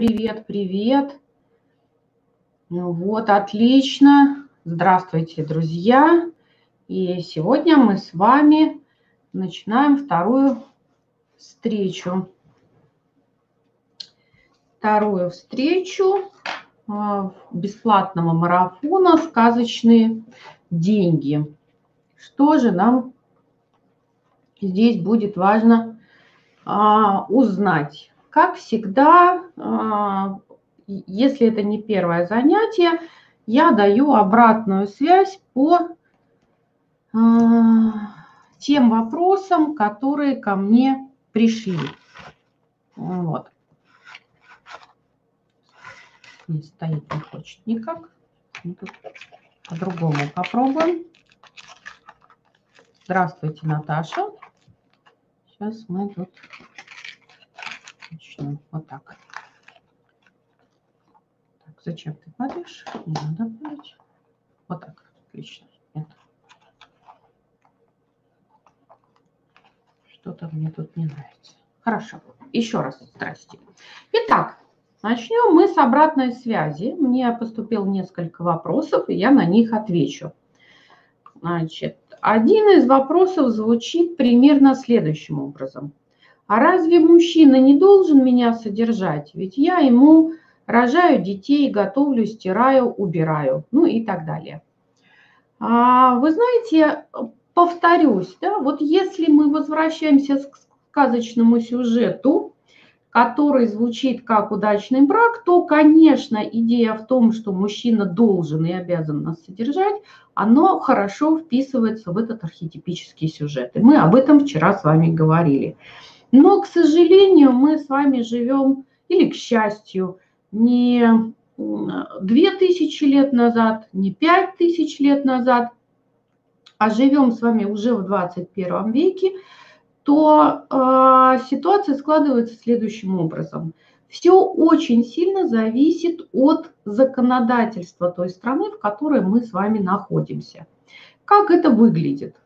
Привет, привет. Ну вот, отлично. Здравствуйте, друзья. И сегодня мы с вами начинаем вторую встречу. Вторую встречу а, бесплатного марафона «Сказочные деньги». Что же нам здесь будет важно а, узнать? Как всегда, а, если это не первое занятие, я даю обратную связь по а, тем вопросам, которые ко мне пришли. Вот. Не стоит, не хочет никак. Ну, по-другому попробуем. Здравствуйте, Наташа. Сейчас мы тут начнем. Вот так. Так, зачем ты падаешь? Не надо падать. Вот так. Отлично. Что-то мне тут не нравится. Хорошо. Еще раз. Здрасте. Итак, начнем мы с обратной связи. Мне поступил несколько вопросов, и я на них отвечу. Значит, один из вопросов звучит примерно следующим образом. А разве мужчина не должен меня содержать? Ведь я ему рожаю детей, готовлю, стираю, убираю, ну и так далее. А, вы знаете, повторюсь, да, вот если мы возвращаемся к сказочному сюжету, который звучит как удачный брак, то, конечно, идея в том, что мужчина должен и обязан нас содержать, оно хорошо вписывается в этот архетипический сюжет. И мы об этом вчера с вами говорили. Но, к сожалению, мы с вами живем, или к счастью, не две тысячи лет назад, не пять тысяч лет назад, а живем с вами уже в 21 веке, то э, ситуация складывается следующим образом. Все очень сильно зависит от законодательства той страны, в которой мы с вами находимся. Как это выглядит?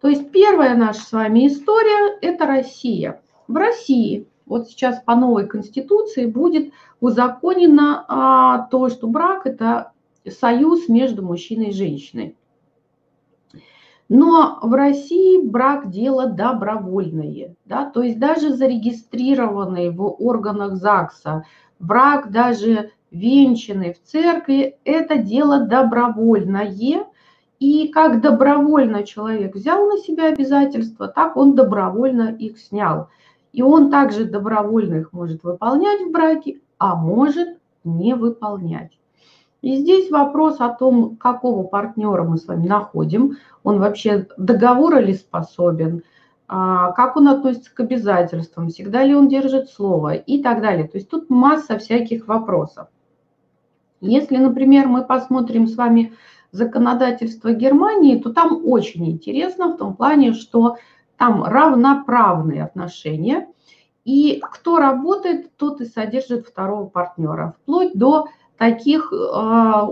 То есть первая наша с вами история – это Россия. В России вот сейчас по новой конституции будет узаконено а, то, что брак – это союз между мужчиной и женщиной. Но в России брак – дело добровольное. Да? То есть даже зарегистрированный в органах ЗАГСа брак, даже венчанный в церкви – это дело добровольное – и как добровольно человек взял на себя обязательства, так он добровольно их снял. И он также добровольно их может выполнять в браке, а может не выполнять. И здесь вопрос о том, какого партнера мы с вами находим, он вообще договора ли способен, а, как он относится к обязательствам, всегда ли он держит слово и так далее. То есть тут масса всяких вопросов. Если, например, мы посмотрим с вами законодательство Германии, то там очень интересно в том плане, что там равноправные отношения, и кто работает, тот и содержит второго партнера, вплоть до таких, а,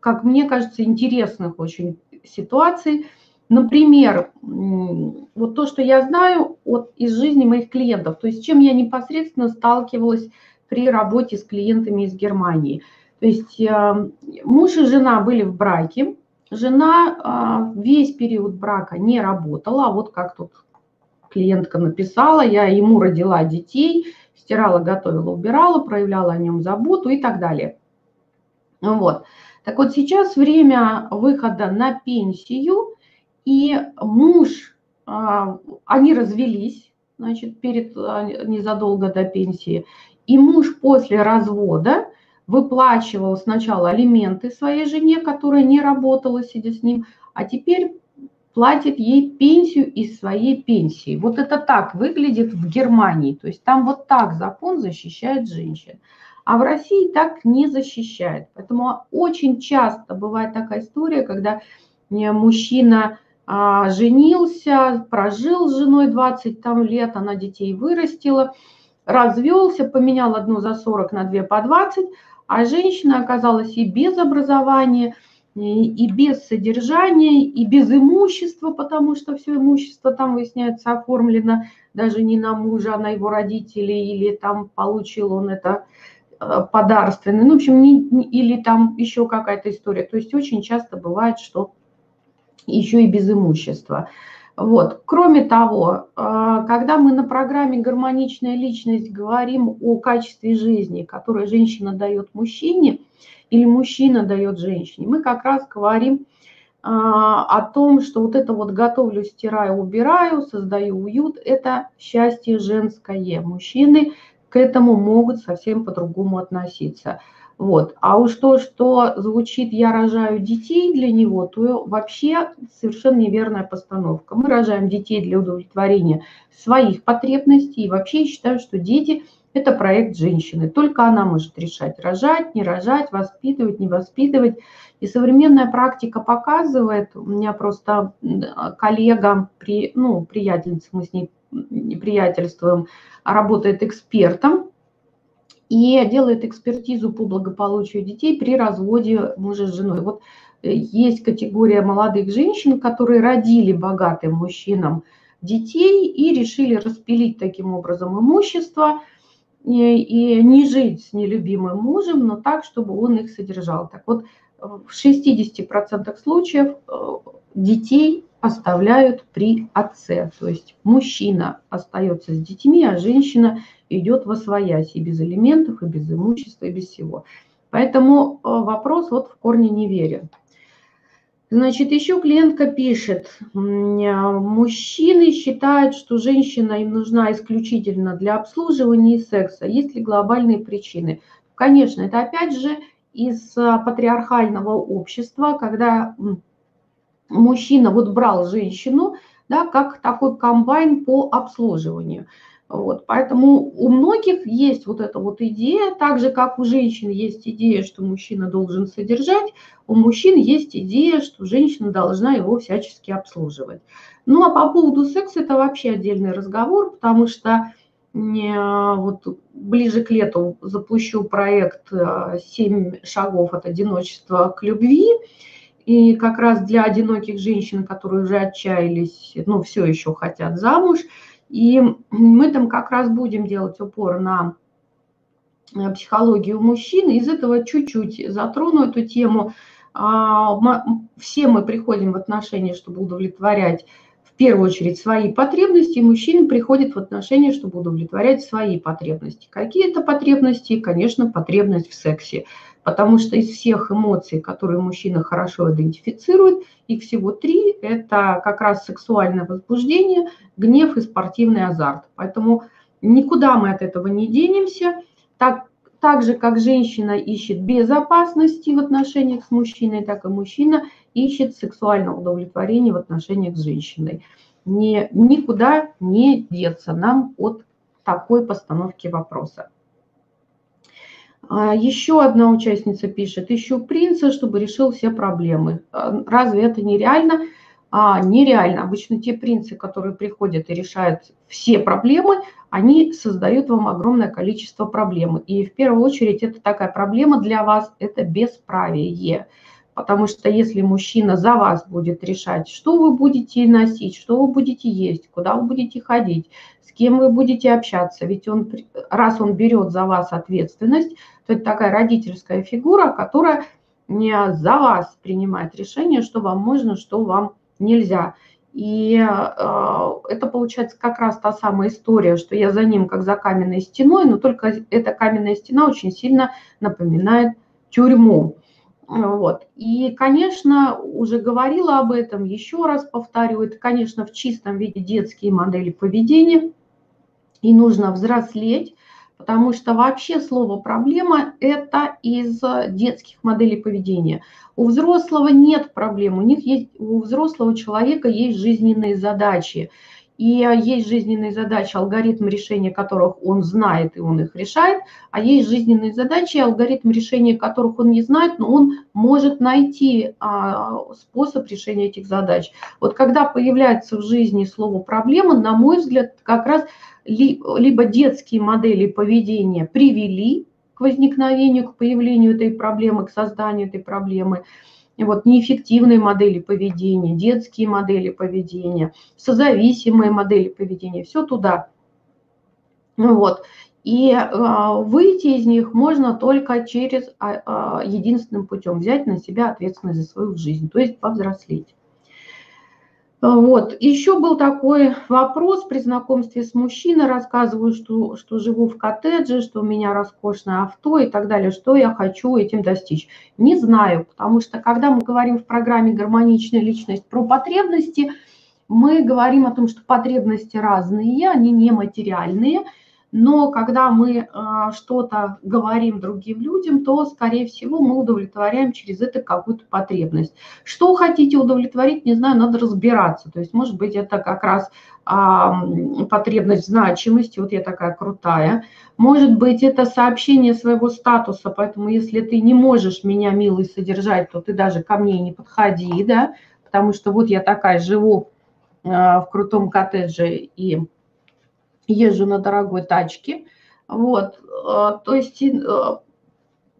как мне кажется, интересных очень ситуаций. Например, вот то, что я знаю от, из жизни моих клиентов, то есть чем я непосредственно сталкивалась при работе с клиентами из Германии – то есть э, муж и жена были в браке, жена э, весь период брака не работала, а вот как тут клиентка написала, я ему родила детей, стирала, готовила, убирала, проявляла о нем заботу и так далее. Вот. Так вот сейчас время выхода на пенсию, и муж, э, они развелись, значит, перед, незадолго до пенсии, и муж после развода выплачивал сначала алименты своей жене, которая не работала, сидя с ним, а теперь платит ей пенсию из своей пенсии. Вот это так выглядит в Германии. То есть там вот так закон защищает женщин. А в России так не защищает. Поэтому очень часто бывает такая история, когда э, мужчина а, женился, прожил с женой 20 там, лет, она детей вырастила, развелся, поменял одну за 40 на две по 20, а женщина оказалась и без образования, и без содержания, и без имущества, потому что все имущество там, выясняется, оформлено даже не на мужа, а на его родителей, или там получил он это э, подарственный, ну, в общем, не, не, или там еще какая-то история. То есть очень часто бывает, что еще и без имущества. Вот. Кроме того, э, когда мы на программе «Гармоничная личность» говорим о качестве жизни, которое женщина дает мужчине или мужчина дает женщине, мы как раз говорим а, о том, что вот это вот готовлю, стираю, убираю, создаю уют, это счастье женское. Мужчины к этому могут совсем по-другому относиться. Вот. А уж то, что звучит «я рожаю детей» для него, то вообще совершенно неверная постановка. Мы рожаем детей для удовлетворения своих потребностей. И вообще я считаю, что дети – это проект женщины. Только она может решать, рожать, не рожать, воспитывать, не воспитывать. И современная практика показывает, у меня просто коллега, ну, приятельница, мы с ней не приятельствуем, работает экспертом и делает экспертизу по благополучию детей при разводе мужа с женой. Вот э, есть категория молодых женщин, которые родили богатым мужчинам детей и решили распилить таким образом имущество и, и не жить с нелюбимым мужем, но так, чтобы он их содержал. Так вот, в 60% случаев э, детей оставляют при отце. То есть мужчина остается с детьми, а женщина идет во своясь и без элементов, и без имущества, и без всего. Поэтому э, вопрос вот в корне не верен. Значит, еще клиентка пишет, мужчины считают, что женщина им нужна исключительно для обслуживания и секса. Есть ли глобальные причины? Конечно, это опять же из а, патриархального общества, когда мужчина вот брал женщину, да, как такой комбайн по обслуживанию. Вот, поэтому у многих есть вот эта вот идея, так же как у женщин есть идея, что мужчина должен содержать, у мужчин есть идея, что женщина должна его всячески обслуживать. Ну а по поводу секса это вообще отдельный разговор, потому что вот ближе к лету запущу проект «Семь шагов от одиночества к любви». И как раз для одиноких женщин, которые уже отчаялись, ну, все еще хотят замуж. И мы там как раз будем делать упор на э, психологию мужчин. Из этого чуть-чуть затрону эту тему. А, все мы приходим в отношения, чтобы удовлетворять в первую очередь свои потребности, мужчины приходят в отношения, чтобы удовлетворять свои потребности. Какие это потребности? Конечно, потребность в сексе, потому что из всех эмоций, которые мужчина хорошо идентифицирует, их всего три – это как раз сексуальное возбуждение, гнев и спортивный азарт. Поэтому никуда мы от этого не денемся. Так, так же, как женщина ищет безопасности в отношениях с мужчиной, так и мужчина ищет сексуального удовлетворения в отношениях с женщиной. Не, никуда не деться нам от такой постановки вопроса. А, Еще одна участница пишет, ищу принца, чтобы решил все проблемы. А, разве это нереально? А, нереально. Обычно те принцы, которые приходят и решают все проблемы, они создают вам огромное количество проблем. И в первую очередь это такая проблема для вас, это бесправие. Потому что если мужчина за вас будет решать, что вы будете носить, что вы будете есть, куда вы будете ходить, с кем вы будете общаться, ведь он, раз он берет за вас ответственность, то это такая родительская фигура, которая не за вас принимает решение, что вам можно, что вам нельзя. И э, это получается как раз та самая история, что я за ним как за каменной стеной, но только эта каменная стена очень сильно напоминает тюрьму. Вот. И, конечно, уже говорила об этом, еще раз повторю, это, конечно, в чистом виде детские модели поведения, и нужно взрослеть, потому что вообще слово «проблема» – это из детских моделей поведения. У взрослого нет проблем, у, них есть, у взрослого человека есть жизненные задачи – и а, есть жизненные задачи, алгоритм решения которых он знает, и он их решает, а есть жизненные задачи, алгоритм решения которых он не знает, но он может найти а, способ решения этих задач. Вот когда появляется в жизни слово «проблема», на мой взгляд, как раз либо детские модели поведения привели к возникновению, к появлению этой проблемы, к созданию этой проблемы – вот неэффективные модели поведения, детские модели поведения, созависимые модели поведения, все туда. Вот. И э, выйти из них можно только через э, единственным путем, взять на себя ответственность за свою жизнь, то есть повзрослеть. Вот. Еще был такой вопрос при знакомстве с мужчиной. Рассказываю, что, что живу в коттедже, что у меня роскошное авто и так далее. Что я хочу этим достичь? Не знаю, потому что когда мы говорим в программе «Гармоничная личность» про потребности, мы говорим о том, что потребности разные, они нематериальные – но когда мы а, что-то говорим другим людям, то, скорее всего, мы удовлетворяем через это какую-то потребность. Что хотите удовлетворить, не знаю, надо разбираться. То есть, может быть, это как раз а, потребность значимости, вот я такая крутая. Может быть, это сообщение своего статуса, поэтому если ты не можешь меня, милый, содержать, то ты даже ко мне не подходи, да, потому что вот я такая живу а, в крутом коттедже и езжу на дорогой тачке. Вот, э, то есть, э,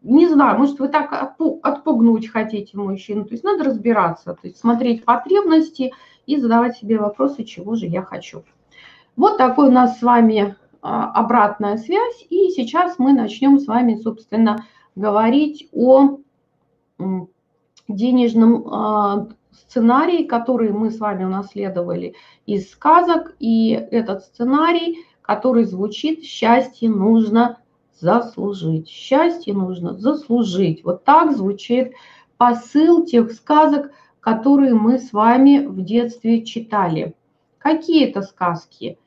не знаю, может, вы так отпугнуть хотите мужчину. То есть надо разбираться, то есть смотреть потребности и задавать себе вопросы, чего же я хочу. Вот такой у нас с вами а, обратная связь. И сейчас мы начнем с вами, собственно, говорить о денежном сценарий, который мы с вами унаследовали из сказок. И этот сценарий, который звучит «счастье нужно заслужить». Счастье нужно заслужить. Вот так звучит посыл тех сказок, которые мы с вами в детстве читали. Какие это сказки?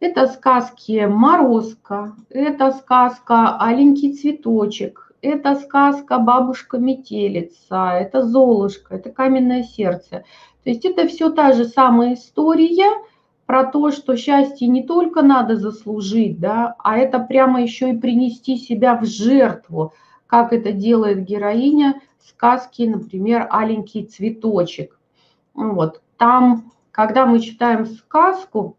Это сказки «Морозко», это сказка «Аленький цветочек», это сказка «Бабушка метелица», это «Золушка», это «Каменное сердце». То есть это все та же самая история про то, что счастье не только надо заслужить, да, а это прямо еще и принести себя в жертву, как это делает героиня сказки, например, «Аленький цветочек». Вот. Там, когда мы читаем сказку,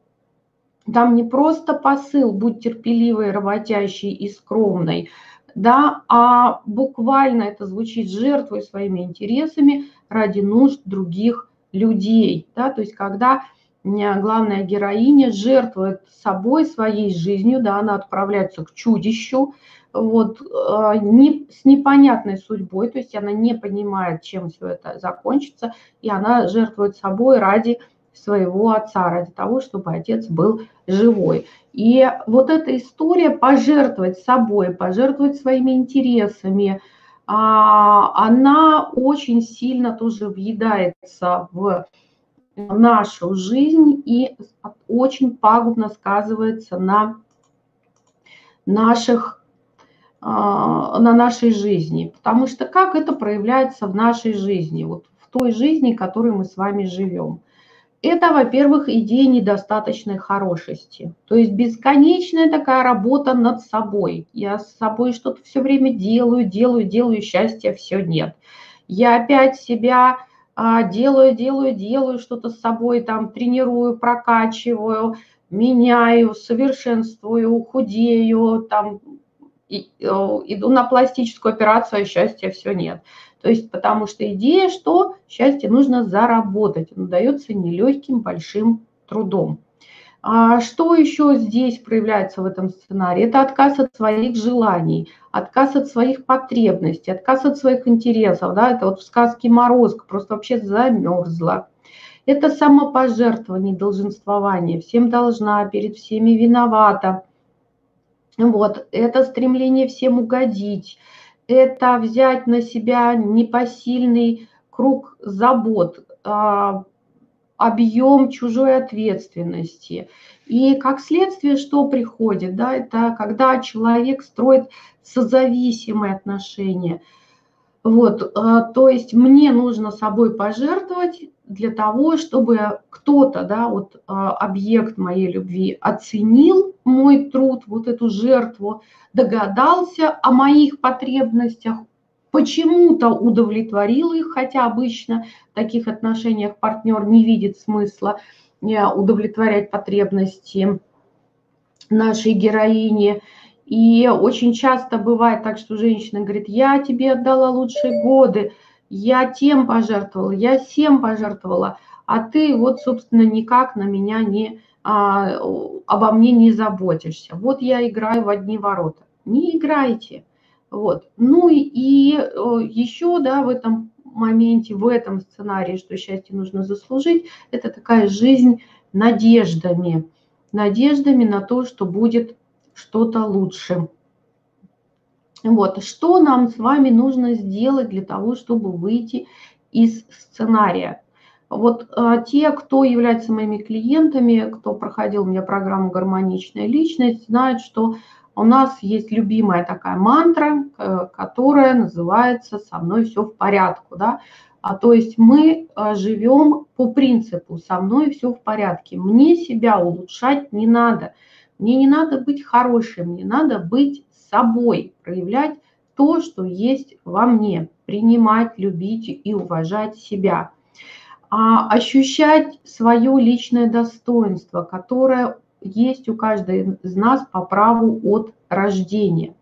там не просто посыл «будь терпеливой, работящей и скромной», да, а буквально это звучит жертвой своими интересами ради нужд других людей, да, то есть когда главная героиня жертвует собой, своей жизнью, да, она отправляется к чудищу, вот, э, не, с непонятной судьбой, то есть она не понимает, чем все это закончится, и она жертвует собой ради своего отца, ради того, чтобы отец был живой. И вот эта история пожертвовать собой, пожертвовать своими интересами, а, она очень сильно тоже въедается в нашу жизнь и очень пагубно сказывается на наших а, на нашей жизни. Потому что как это проявляется в нашей жизни, вот в той жизни, в которой мы с вами живем – это, во-первых, идея недостаточной хорошести. То есть бесконечная такая работа над собой. Я с собой что-то все время делаю, делаю, делаю, счастья все нет. Я опять себя а, делаю, делаю, делаю что-то с собой, там тренирую, прокачиваю, меняю, совершенствую, худею, там и, э, иду на пластическую операцию, а счастья все нет. То есть потому что идея, что счастье нужно заработать, оно дается нелегким большим трудом. А что еще здесь проявляется в этом сценарии? Это отказ от своих желаний, отказ от своих потребностей, отказ от своих интересов. Да? Это вот в сказке «Морозко» просто вообще замерзла. Это самопожертвование, долженствование. Всем должна, перед всеми виновата. Вот. Это стремление всем угодить это взять на себя непосильный круг забот, а, объем чужой ответственности. И как следствие, что приходит, да, это когда человек строит созависимые отношения. Вот, а, то есть мне нужно собой пожертвовать для того, чтобы кто-то, да, вот а, объект моей любви оценил мой труд, вот эту жертву, догадался о моих потребностях, почему-то удовлетворил их, хотя обычно в таких отношениях партнер не видит смысла э, удовлетворять потребности нашей героини. И очень часто бывает так, что женщина говорит, я тебе отдала лучшие годы, я тем пожертвовала, я всем пожертвовала, а ты вот, собственно, никак на меня не а, обо мне не заботишься. Вот я играю в одни ворота. Не играйте. Вот. Ну и, и еще, да, в этом моменте, в этом сценарии, что счастье нужно заслужить, это такая жизнь надеждами. Надеждами на то, что будет что-то лучше. Вот, что нам с вами нужно сделать для того, чтобы выйти из сценария? Вот а, те, кто является моими клиентами, кто проходил у меня программу «Гармоничная личность», знают, что у нас есть любимая такая мантра, э, которая называется «со мной все в порядке». Да? А, то есть мы а, живем по принципу «со мной все в порядке». Мне себя улучшать не надо. Мне не надо быть хорошим, мне надо быть собой, проявлять то, что есть во мне, принимать, любить и уважать себя, а ощущать свое личное достоинство, которое есть у каждого из нас по праву от рождения.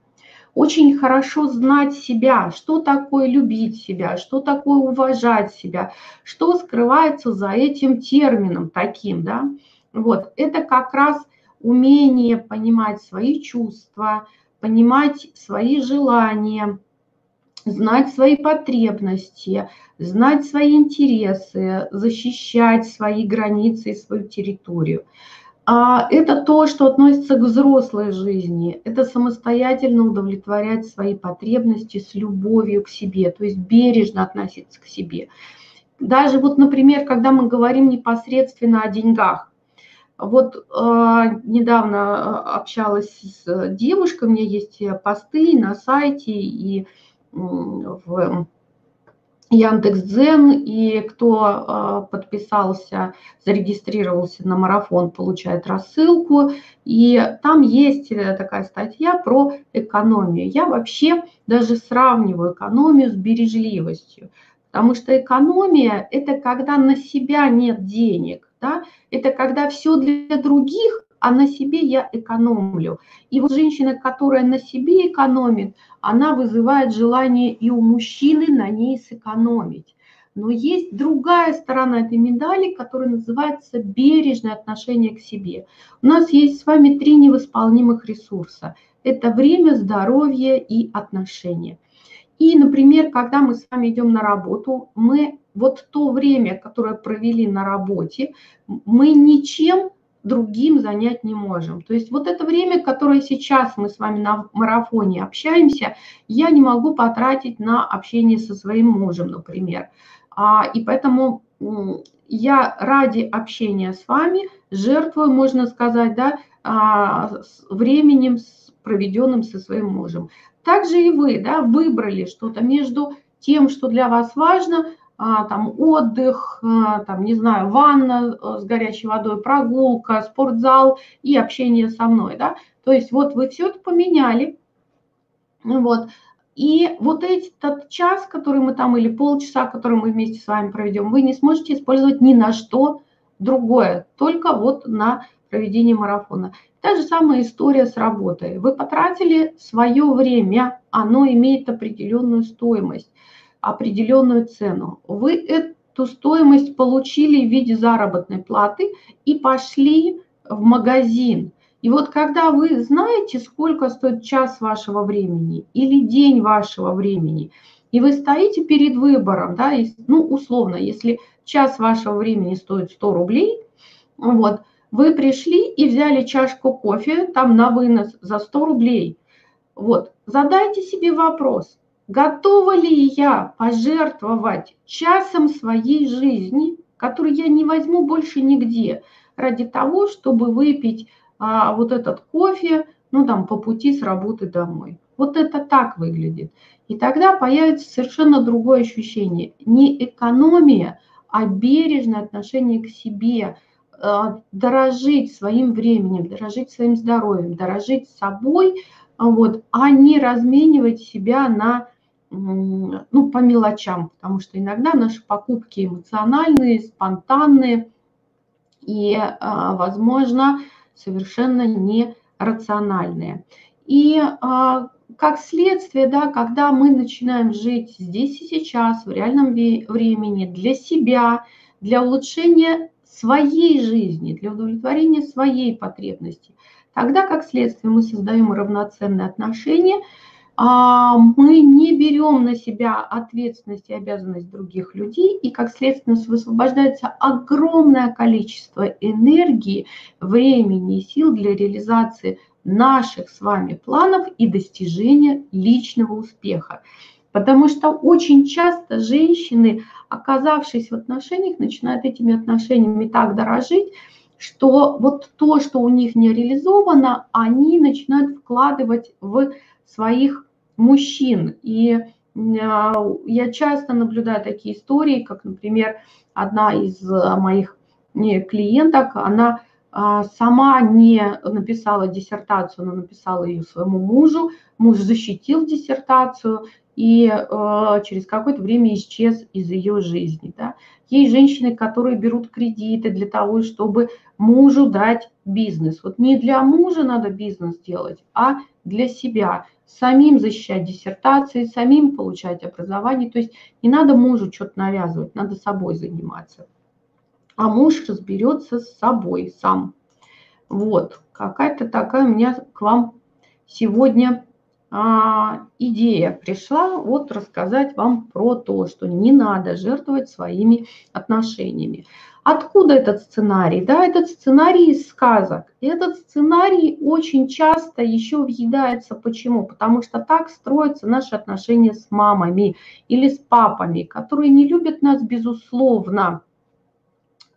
Очень хорошо знать себя, что такое любить себя, что такое уважать себя, что скрывается за этим термином таким, да. Вот, это как раз умение понимать свои чувства, понимать свои желания, знать свои потребности, знать свои интересы, защищать свои границы и свою территорию. А это то, что относится к взрослой жизни. Это самостоятельно удовлетворять свои потребности с любовью к себе, то есть бережно относиться к себе. Даже вот, например, когда мы говорим непосредственно о деньгах, вот э, недавно а, общалась с девушкой, у меня есть посты на сайте и в Яндекс.Дзен, и кто э, подписался, зарегистрировался на марафон, получает рассылку. И там есть э, такая статья про экономию. Я вообще даже сравниваю экономию с бережливостью, потому что экономия – это когда на себя нет денег да, это когда все для других, а на себе я экономлю. И вот женщина, которая на себе экономит, она вызывает желание и у мужчины на ней сэкономить. Но есть другая сторона этой медали, которая называется бережное отношение к себе. У нас есть с вами три невосполнимых ресурса. Это время, здоровье и отношения. И, например, когда мы с вами идем на работу, мы вот то время, которое провели на работе, мы ничем другим занять не можем. То есть вот это время, которое сейчас мы с вами на марафоне общаемся, я не могу потратить на общение со своим мужем, например. А, и поэтому я ради общения с вами жертвую, можно сказать, да, а, временем, проведенным со своим мужем. Также и вы да, выбрали что-то между тем, что для вас важно, там отдых, а, там, не знаю, ванна э, с горячей водой, прогулка, спортзал и общение со мной, да. То есть вот вы все это поменяли, вот, и вот этот час, который мы там, или полчаса, который мы вместе с вами проведем, вы не сможете использовать ни на что другое, только вот на проведение марафона. Та же самая история с работой. Вы потратили свое время, оно имеет определенную стоимость определенную цену. Вы эту стоимость получили в виде заработной платы и пошли в магазин. И вот когда вы знаете, сколько стоит час вашего времени или день вашего времени, и вы стоите перед выбором, да, ну, условно, если час вашего времени стоит 100 рублей, вот, вы пришли и взяли чашку кофе там на вынос за 100 рублей. Вот, задайте себе вопрос, Готова ли я пожертвовать часом своей жизни, который я не возьму больше нигде, ради того, чтобы выпить а, вот этот кофе, ну там по пути с работы домой. Вот это так выглядит. И тогда появится совершенно другое ощущение. Не экономия, а бережное отношение к себе, а, дорожить своим временем, дорожить своим здоровьем, дорожить собой, вот, а не разменивать себя на ну, по мелочам, потому что иногда наши покупки эмоциональные, спонтанные и, а, возможно, совершенно нерациональные. И а, как следствие, да, когда мы начинаем жить здесь и сейчас, в реальном времени, для себя, для улучшения своей жизни, для удовлетворения своей потребности. Тогда, как следствие, мы создаем равноценные отношения, мы не берем на себя ответственность и обязанность других людей, и как следствие высвобождается огромное количество энергии, времени и сил для реализации наших с вами планов и достижения личного успеха. Потому что очень часто женщины, оказавшись в отношениях, начинают этими отношениями так дорожить, что вот то, что у них не реализовано, они начинают вкладывать в своих мужчин. И а, я часто наблюдаю такие истории, как, например, одна из моих клиенток, она а, сама не написала диссертацию, но написала ее своему мужу. Муж защитил диссертацию, и э, через какое-то время исчез из ее жизни. Да. Есть женщины, которые берут кредиты для того, чтобы мужу дать бизнес. Вот не для мужа надо бизнес делать, а для себя. Самим защищать диссертации, самим получать образование. То есть не надо мужу что-то навязывать, надо собой заниматься. А муж разберется с собой сам. Вот, какая-то такая у меня к вам сегодня идея пришла вот рассказать вам про то, что не надо жертвовать своими отношениями. Откуда этот сценарий? Да, этот сценарий из сказок. И этот сценарий очень часто еще въедается. Почему? Потому что так строятся наши отношения с мамами или с папами, которые не любят нас безусловно,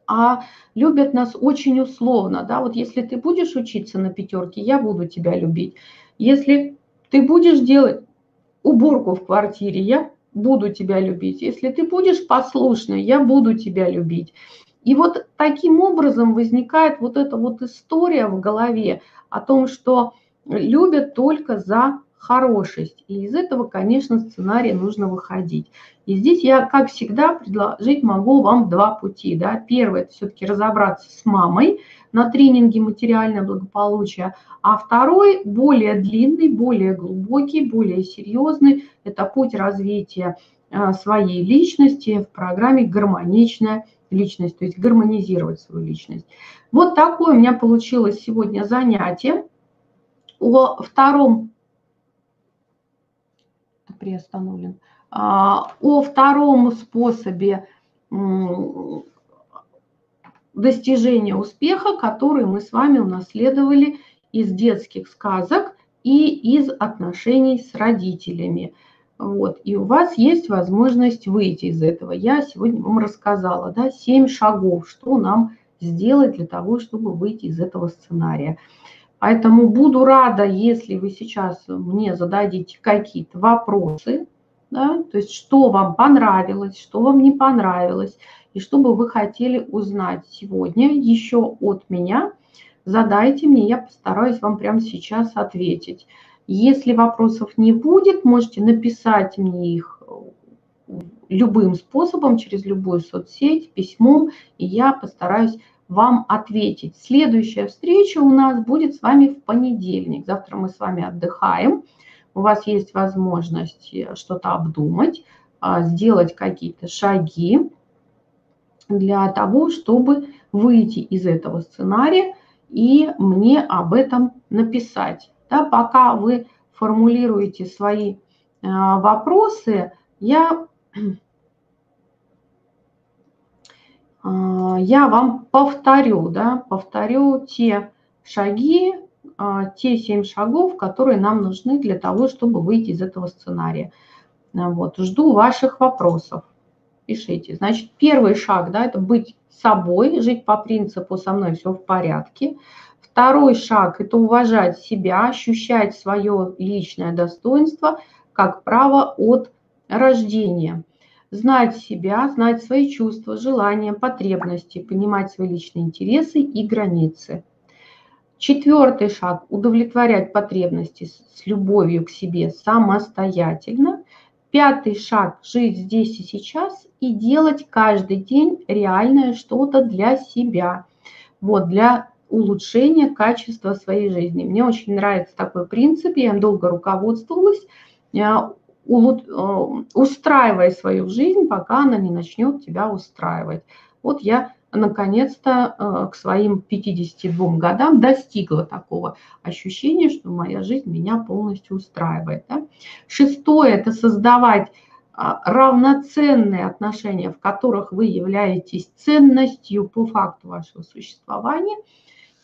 а любят нас очень условно. Да? Вот если ты будешь учиться на пятерке, я буду тебя любить. Если ты будешь делать уборку в квартире, я буду тебя любить. Если ты будешь послушной, я буду тебя любить. И вот таким образом возникает вот эта вот история в голове о том, что любят только за хорошесть. И из этого, конечно, сценария нужно выходить. И здесь я, как всегда, предложить могу вам два пути. Да. Первый – это все-таки разобраться с мамой на тренинге «Материальное благополучие», а второй, более длинный, более глубокий, более серьезный – это путь развития а, своей личности в программе «Гармоничная личность», то есть гармонизировать свою личность. Вот такое у меня получилось сегодня занятие. О втором приостановлен. А, о втором способе достижения успеха, который мы с вами унаследовали – из детских сказок и из отношений с родителями. Вот. И у вас есть возможность выйти из этого. Я сегодня вам рассказала, да, 7 шагов, что нам сделать для того, чтобы выйти из этого сценария. Поэтому буду рада, если вы сейчас мне зададите какие-то вопросы, да, то есть что вам понравилось, что вам не понравилось, и что бы вы хотели узнать сегодня еще от меня – задайте мне, я постараюсь вам прямо сейчас ответить. Если вопросов не будет, можете написать мне их любым способом, через любую соцсеть, письмом, и я постараюсь вам ответить. Следующая встреча у нас будет с вами в понедельник. Завтра мы с вами отдыхаем. У вас есть возможность э, что-то обдумать, а, сделать какие-то шаги для того, чтобы выйти из этого сценария и мне об этом написать. Да, пока вы формулируете свои э, вопросы, я, я вам повторю, да, повторю те шаги, э, те семь шагов, которые нам нужны для того, чтобы выйти из этого сценария. Вот, жду ваших вопросов. Пишите. Значит, первый шаг, да, это быть собой, жить по принципу «со мной все в порядке». Второй шаг – это уважать себя, ощущать свое личное достоинство как право от рождения. Знать себя, знать свои чувства, желания, потребности, понимать свои личные интересы и границы. Четвертый шаг – удовлетворять потребности с любовью к себе самостоятельно. Пятый шаг – жить здесь и сейчас и делать каждый день реальное что-то для себя, вот, для улучшения качества своей жизни. Мне очень нравится такой принцип, я долго руководствовалась, э, устраивая свою жизнь, пока она не начнет тебя устраивать. Вот я наконец-то э, к своим 52 годам достигла такого ощущения, что моя жизнь меня полностью устраивает. Да? Шестое – это создавать а, равноценные отношения, в которых вы являетесь ценностью по факту вашего существования.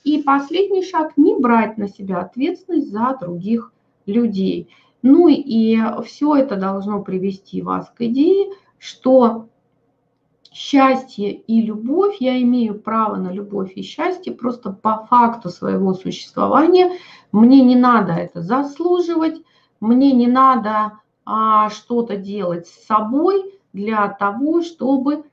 И последний шаг – не брать на себя ответственность за других людей. Ну и все это должно привести вас к идее, что счастье и любовь, я имею право на любовь и счастье просто по факту своего существования. Мне не надо это заслуживать, мне не надо а, что-то делать с собой для того, чтобы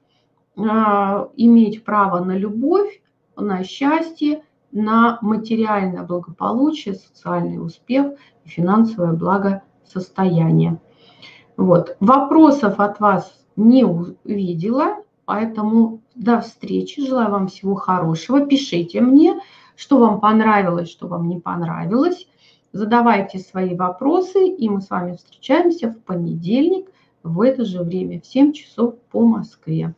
а, иметь право на любовь, на счастье, на материальное благополучие, социальный успех и финансовое благосостояние. Вот. Вопросов от вас не увидела. Поэтому до встречи. Желаю вам всего хорошего. Пишите мне, что вам понравилось, что вам не понравилось. Задавайте свои вопросы, и мы с вами встречаемся в понедельник в это же время, в 7 часов по Москве.